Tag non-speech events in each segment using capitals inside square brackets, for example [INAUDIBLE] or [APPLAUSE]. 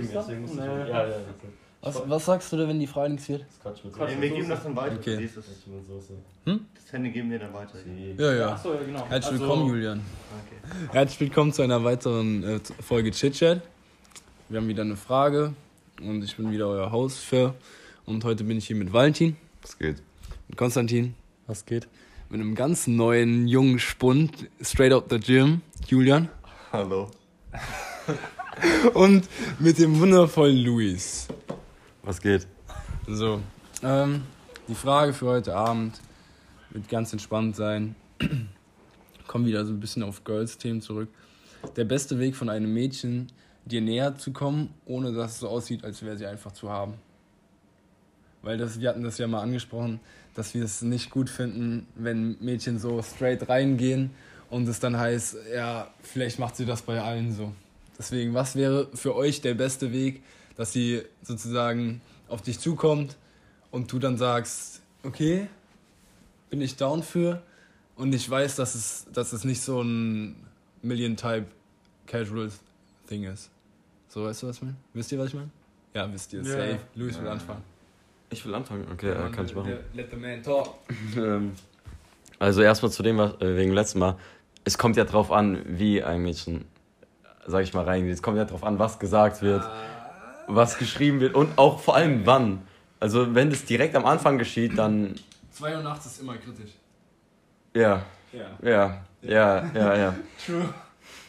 Deswegen. Ja, ja, das Was, was sagst du denn, wenn die Frage nichts wird? ist Quatsch mit. Soße. Wir geben das dann weiter. Okay. Mit Soße. Das Handy geben wir dann weiter. Ja, ja. Achso, ja, genau. Herzlich Also, willkommen, Julian. Okay. Herzlich willkommen zu einer weiteren äh, Folge Chit-Chat. Wir haben wieder eine Frage und ich bin wieder euer Host für. Und heute bin ich hier mit Valentin, Was geht? mit Konstantin, Was geht? mit einem ganz neuen jungen Spund, straight out the gym, Julian. Hallo. [LAUGHS] Und mit dem wundervollen Luis. Was geht? So, ähm, die Frage für heute Abend wird ganz entspannt sein. Kommen wieder so ein bisschen auf Girls-Themen zurück. Der beste Weg von einem Mädchen, dir näher zu kommen, ohne dass es so aussieht, als wäre sie einfach zu haben. Weil das, wir hatten das ja mal angesprochen, dass wir es nicht gut finden, wenn Mädchen so straight reingehen und es dann heißt, ja, vielleicht macht sie das bei allen so. Deswegen, was wäre für euch der beste Weg, dass sie sozusagen auf dich zukommt und du dann sagst, okay, bin ich down für und ich weiß, dass es, dass es nicht so ein Million-Type Casual Thing ist. So, weißt du, was ich meine? Wisst ihr, was ich meine? Ja, wisst ihr. Ja. Safe. Luis will Ja. anfangen. Ich will anfangen. Okay, äh, kann ich machen. Let the man talk. [LAUGHS] Ähm, Also erstmal zu dem, was, äh, wegen letztem Mal. Es kommt ja drauf an, wie ein Mädchen, sag ich mal, reingeht. Es kommt ja drauf an, was gesagt wird, was geschrieben wird und auch vor allem wann. Also wenn das direkt am Anfang geschieht, dann 2 Uhr nachts ist immer kritisch. ja, Ja. ja, ja, ja, ja. True.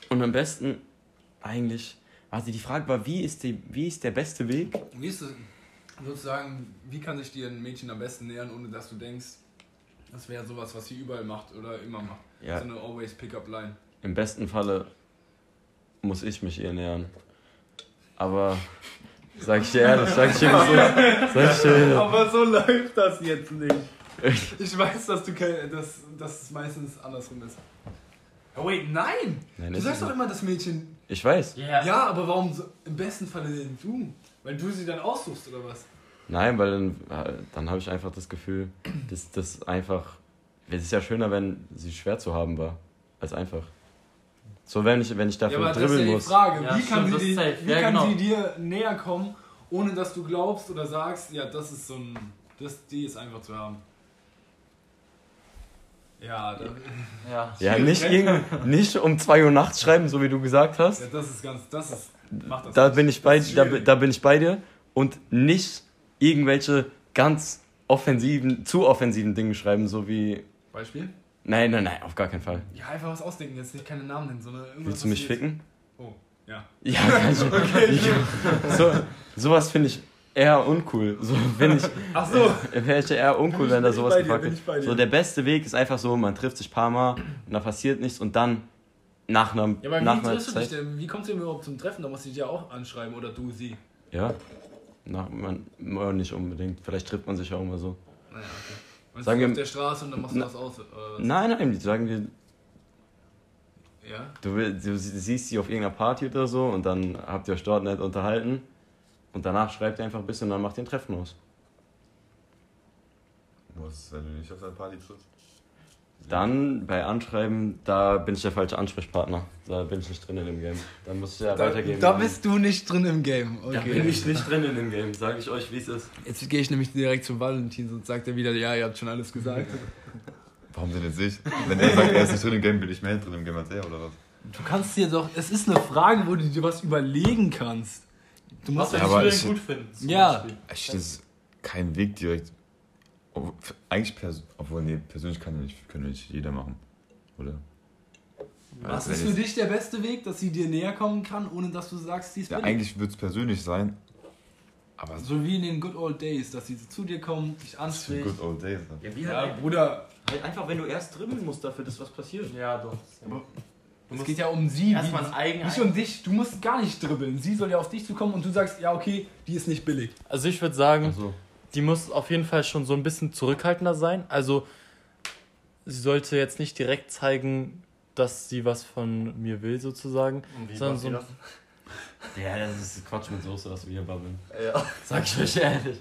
Und am besten eigentlich, also die Frage war, wie ist, die, wie ist der beste Weg? Wie ist es sozusagen, wie kann sich dir ein Mädchen am besten nähern, ohne dass du denkst, das wäre sowas, was sie überall macht oder immer macht? Ja, So eine always pick-up line. im besten Falle muss ich mich ihr nähern. Aber sag ich dir ehrlich, sag ich dir so, sag ich dir ehrlich. Aber so läuft das jetzt nicht. Ich weiß, dass du kein, dass, dass es meistens andersrum ist. Oh wait, nein! Nein, Du sagst doch immer das Mädchen. Ich weiß. Ja. Ja, aber warum so, im besten Falle denn du? Weil du sie dann aussuchst oder was? Nein, weil dann, dann habe ich einfach das Gefühl, dass das einfach. Es ist ja schöner, wenn sie schwer zu haben war, als einfach. So, wenn ich, wenn ich dafür ja, aber das ist ja dribbeln die muss. Frage. Ja, wie kann, stimmt, sie, die, ist safe. wie Ja, kann genau. sie dir näher kommen, ohne dass du glaubst oder sagst, ja, das ist so ein. Das, die ist einfach zu haben. Ja, da, Ja. Ja, nicht, irgend, nicht um 2 Uhr nachts schreiben, so wie du gesagt hast. ja, das ist ganz. Das ist. Mach das Da nicht. bin ich bei, da, da bin ich bei dir. Und nicht irgendwelche ganz offensiven, zu offensiven Dinge schreiben, so wie. Beispiel? Nein, nein, nein, auf gar keinen Fall. Ja, einfach was ausdenken, jetzt nicht keine Namen nennen, sondern irgendwas. Willst du mich ficken? Oh, ja. Ja, [LAUGHS] kann ich. so, sowas finde ich eher uncool. So finde ich. Ach so. Wäre ich eher uncool, wenn da sowas gefragt wird. So, der beste Weg ist einfach so, man trifft sich ein paar Mal und da passiert nichts und dann nach einer, Ja, aber nach wie einer triffst du dich Zeit. denn? Wie kommst du denn überhaupt zum Treffen? Da muss ich dich ja auch anschreiben oder du sie. Ja, nach, man, man, nicht unbedingt. Vielleicht trifft man sich ja auch mal so. Naja, okay. Meinst Sagen wir- auf der Straße und dann machst du Na- was aus. Äh, was? Nein, nein, die sagen dir, Ja? du, du sie- siehst sie auf irgendeiner Party oder so und dann habt ihr euch dort nett unterhalten und danach schreibt ihr einfach ein bisschen und dann macht ihr ein Treffen aus. Was, wenn du nicht auf deine Party trittst? Dann bei Anschreiben, da bin ich der falsche Ansprechpartner. Da bin ich nicht drin in dem Game. Dann muss ich ja Da, weitergeben. da bist du nicht drin im Game. Da bin Okay. ich nicht drin in dem Game, sage ich euch, wie es ist. Jetzt gehe ich nämlich direkt zu Valentin und sagt er wieder, ja, ihr habt schon alles gesagt. [LAUGHS] Warum denn jetzt ich? Wenn er sagt, er ist nicht drin im Game, bin ich mehr drin im Game als er, oder was? Du kannst dir doch, es ist eine Frage, wo du dir was überlegen kannst. Du Was musst wir Ja, ich- den gut finden. Ja. Beispiel. Ich finde es kein Weg direkt. Eigentlich, pers obwohl, nee, persönlich kann ja nicht, kann ja nicht jeder machen. Oder? Was Wenn ist für dich der beste Weg, dass sie dir näher kommen kann, ohne dass du sagst, sie ist Ja, billig? eigentlich wird es persönlich sein, aber so So wie in den Good Old Days, dass sie zu dir kommen, dich anspricht. good old days. ne? Ja, wie Ja, halt, Bruder, halt einfach, wenn du erst dribbeln musst, dafür dass was passiert. Ja, doch. es geht ja um sie. Erstmal wie- ein eigen. Nicht um dich, du musst gar nicht dribbeln. Sie soll ja auf dich zukommen und du sagst, ja, okay, die ist nicht billig. Also ich würde sagen, Also, die muss auf jeden Fall schon so ein bisschen zurückhaltender sein. Also sie sollte jetzt nicht direkt zeigen, dass sie was von mir will, sozusagen. Wie Sondern so ein- das? ja, das ist Quatsch mit Soße, was wir hier babbeln. Ja. Sag ich euch ehrlich.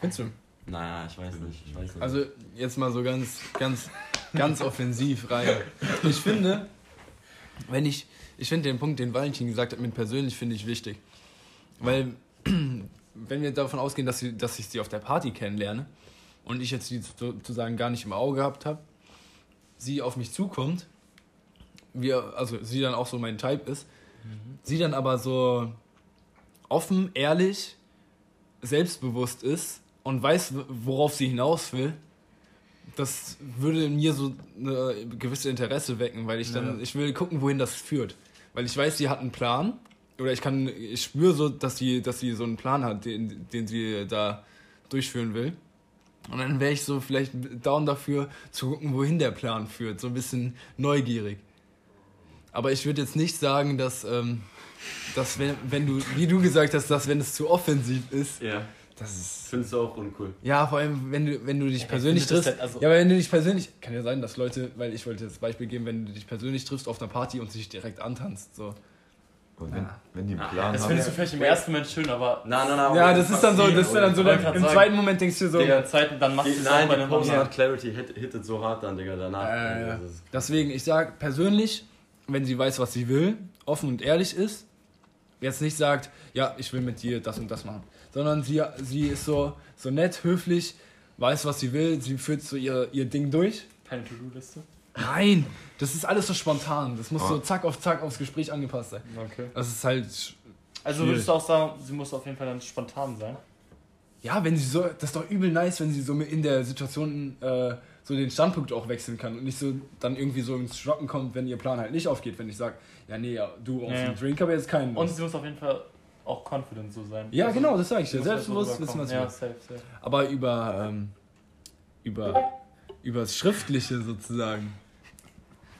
Findest du? Naja, ich weiß nicht, ich weiß nicht. Also jetzt mal so ganz, ganz, ganz offensiv rein. Ich finde, wenn ich, ich finde den Punkt, den Valentin gesagt hat, mit persönlich finde ich wichtig. Weil, wenn wir davon ausgehen, dass, sie, dass ich sie auf der Party kennenlerne und ich jetzt die sozusagen gar nicht im Auge gehabt habe, sie auf mich zukommt, wir, also sie dann auch so mein Type ist, sie dann aber so offen, ehrlich, selbstbewusst ist und weiß, worauf sie hinaus will, das würde in mir so eine gewisse Interesse wecken, weil ich dann, Ja. ich will gucken, wohin das führt. Weil ich weiß, sie hat einen Plan. Oder ich kann, ich spüre so, dass sie, dass sie so einen Plan hat, den, den sie da durchführen will. Und dann wäre ich so vielleicht down dafür, zu gucken, wohin der Plan führt. So ein bisschen neugierig. Aber ich würde jetzt nicht sagen, dass, ähm, dass wenn, wenn du, wie du gesagt hast, dass wenn es zu offensiv ist, Ja. das ist. Findest du auch uncool. Ja, vor allem, wenn du, wenn du dich persönlich finde das triffst. halt- also- ja, aber wenn du dich persönlich. Kann ja sein, dass Leute, weil ich wollte das Beispiel geben, wenn du dich persönlich triffst auf einer Party und sich direkt antanzt. So. Und wenn, Ah. wenn die einen Plan Das haben. findest du vielleicht im ersten Moment schön, aber Nein, nein, nein. Ja, das ist dann so, das ist dann so, im sagen, zweiten Moment denkst du so. Digga, zweiten, dann machst du es Nein, auch bei die anderen. hat Clarity hit, hittet so hart dann, Digga, danach. Ja, ja, ja. Das ist- Deswegen, ich sag persönlich, wenn sie weiß, was sie will, offen und ehrlich ist, jetzt nicht sagt, ja, ich will mit dir das und das machen, sondern sie, sie ist so, so nett, höflich, weiß, was sie will, sie führt so ihr, ihr Ding durch. Keine To-Do-Liste. Nein, das ist alles so spontan. Das muss Ah. so zack auf zack aufs Gespräch angepasst sein. Okay. Das ist halt. Also Schwierig. würdest du auch sagen, sie muss auf jeden Fall dann spontan sein? Ja, wenn sie so. Das ist doch übel nice, wenn sie so in der Situation äh, so den Standpunkt auch wechseln kann und nicht so dann irgendwie so ins Schrocken kommt, wenn ihr Plan halt nicht aufgeht. Wenn ich sage, ja, nee, ja, du auf Ja, den Drink aber jetzt keinen. Und sie muss auf jeden Fall auch confident so sein. Ja, Also, genau, das sage ich dir. muss halt Selbstbewusst so wissen, wir. Ja, safe, safe. Aber über. Ähm, über. Über das Schriftliche sozusagen.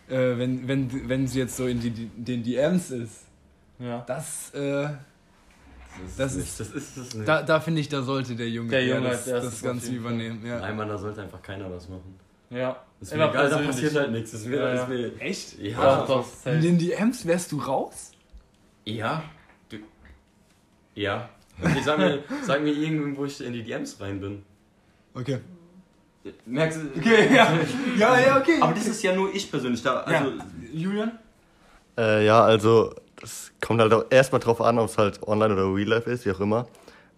Äh, wenn, wenn, wenn sie jetzt so in die, den DMs ist, Ja. das. Äh, Das nicht- ist- das ist es nicht. Da, da finde ich, da sollte der Junge, Der Junge das, als erstes das Ganze übernehmen. Ja. Nein, Mann, da sollte einfach keiner was machen. Ja. Ist mir egal, da passiert halt nichts. Ist mir, Ja, ist ja. mir, Echt? ja. Doch, doch, In den DMs wärst du raus? Ja. Du, ja. Okay, sag mir, sag mir irgendwo, wo ich in die DMs rein bin. Okay. Merkst du? Okay, ja. Ja, ja, okay. Aber das ist ja nur ich persönlich. Da, also, Julian? Äh, ja, also das kommt halt auch erstmal drauf an, ob es halt online oder real life ist, wie auch immer.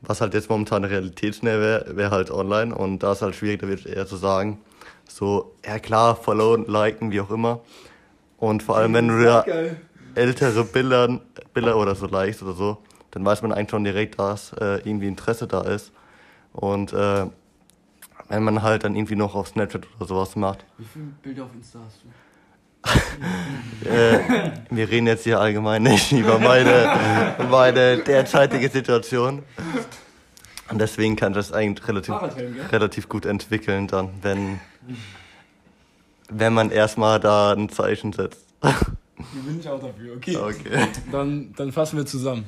Was halt jetzt momentan realitätsnäher wäre, wäre halt online und da ist halt schwierig, da würde ich eher zu sagen, so, ja klar, followen, liken, wie auch immer. Und vor allem, wenn du ja ältere Bilder, Bilder oder so likest oder so, dann weiß man eigentlich schon direkt, dass äh, irgendwie Interesse da ist. Und äh, wenn man halt dann irgendwie noch auf Snapchat oder sowas macht, Wie viele Bilder auf Insta hast du? [LAUGHS] Äh, wir reden jetzt hier allgemein nicht [LAUGHS] über meine, meine derzeitige Situation. Und deswegen kann ich das eigentlich relativ, relativ gut entwickeln, dann, wenn, wenn man erstmal da ein Zeichen setzt. [LAUGHS] Die bin ich auch dafür, okay. Okay. Dann, dann fassen wir zusammen.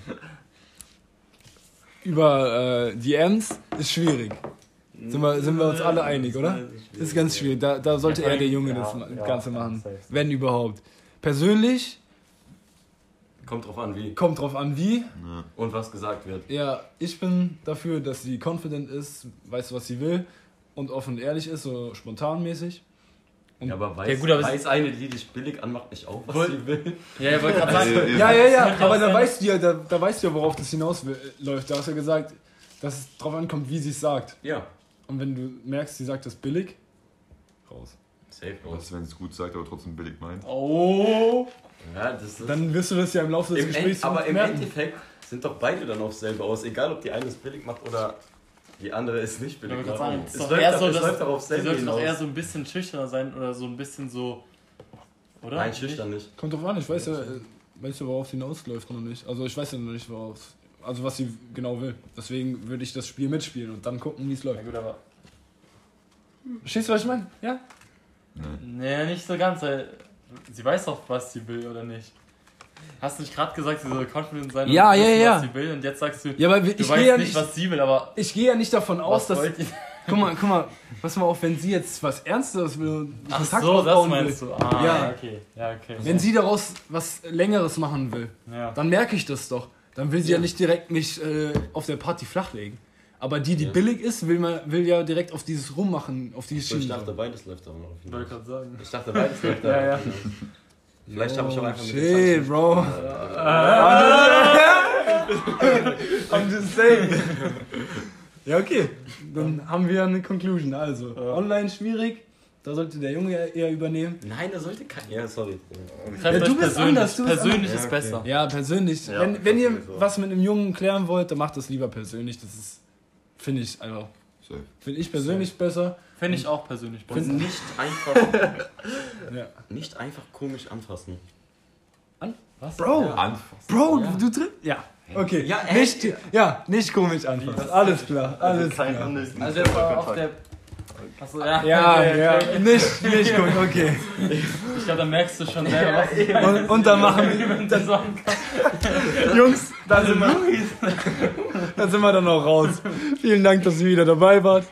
Über äh, DMs ist schwierig. Sind wir, sind wir uns alle einig, oder? Das ist ganz schwierig. Da, da sollte Ja, eher der Junge ja, das ja, Ganze ja, machen. Wenn überhaupt. Persönlich kommt drauf an, wie kommt drauf an, wie. und was gesagt wird. Ja, ich bin dafür, dass sie confident ist, weiß, was sie will und offen und ehrlich ist, so spontanmäßig. Und- Ja, aber weiß, Ja, gut, aber weiß eine, die dich billig anmacht, nicht auch, was Woll- sie will? Ja, ich wollte gerade sagen. Ja, ja, ja, [LAUGHS] aber da weißt du ja, da, da weißt du ja, worauf das hinausläuft. Da hast du ja gesagt, dass es drauf ankommt, wie sie es sagt. Ja. Und wenn du merkst, sie sagt das billig, raus. Safe raus. Was, wenn es gut sagt, aber trotzdem billig meint? Oh. Ja, das ist. Dann wirst du das ja im Laufe des Im Gesprächs End, aber im merken. Endeffekt sind doch beide dann auf selber aus. Egal, ob die eine es billig macht oder die andere es nicht Ich billig gerade sagen, es Es läuft eher doch- so, es läuft doch auf sie selber sollte doch eher so ein bisschen schüchterner sein oder so ein bisschen so. Oder? Nein, schüchtern nicht. Kommt drauf an, ich weiß ja, äh, weiß ja, worauf es hinausläuft noch nicht. Also ich weiß ja noch nicht, worauf also was sie genau will. Deswegen würde ich das Spiel mitspielen und dann gucken, wie es Ja läuft. gut, aber. Verstehst du, was ich meine? Ja? Nee, nicht so ganz, weil sie weiß doch, was sie will oder nicht. Hast du nicht gerade gesagt, sie soll confident sein Ja, und ja, wissen, ja. was sie will und jetzt sagst du, Ja, aber du ich weißt gehe ja nicht, was sie will, aber ich gehe ja nicht davon aus, dass? Guck mal, guck mal, pass mal auf, wenn sie jetzt was Ernstes will und Ach Kontakt so, das aufbauen meinst will. du. Ah, Ja. ja, okay. Ja, okay. Wenn sie daraus was Längeres machen will, ja. dann merke ich das doch. Dann will sie ja, Ja. nicht direkt mich äh, auf der Party flachlegen. Aber die, die Ja. billig ist, will, man, will ja direkt auf dieses Rummachen, auf dieses So, ich dachte, beides läuft aber noch auf Ich wollte gerade sagen. Ich dachte, beides läuft Ja, ja. Vielleicht habe ich auch Oh, einfach Shit, Bro. [LAUGHS] I'm just saying. Ja, okay. Dann haben wir eine Conclusion. Also, online schwierig. Da sollte der Junge eher- eher übernehmen. Nein, er sollte kein. Ja, sorry. Ja, du bist persönlich. anders, du bist persönlich anders. ist Ja, okay. besser. Ja, persönlich. Ja, wenn wenn ihr sowieso. was mit einem Jungen klären wollt, dann macht das lieber persönlich. Das ist, finde ich, einfach, Safe. finde ich persönlich besser. Finde ich auch persönlich besser. Und nicht einfach, [LAUGHS] Ja. nicht einfach komisch anfassen. An? Was? Bro, Anfassen. Bro, Ja. du triffst. Ja. Okay. Ja, ey. nicht, ja, nicht komisch anfassen. Alles klar, alles Kein klar. Also auf der. Achso, [LAUGHS] ja. Ja, ja, nicht, nicht komisch, okay. Ich glaube, da merkst du schon selber, was ich. Und, und dann machen wir, kannst. [LAUGHS] Jungs, da sind wir, da sind wir dann auch raus. Vielen Dank, dass ihr wieder dabei wart.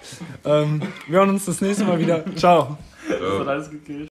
Ähm, wir hören uns das nächste Mal wieder. Ciao. Das hat alles gekillt.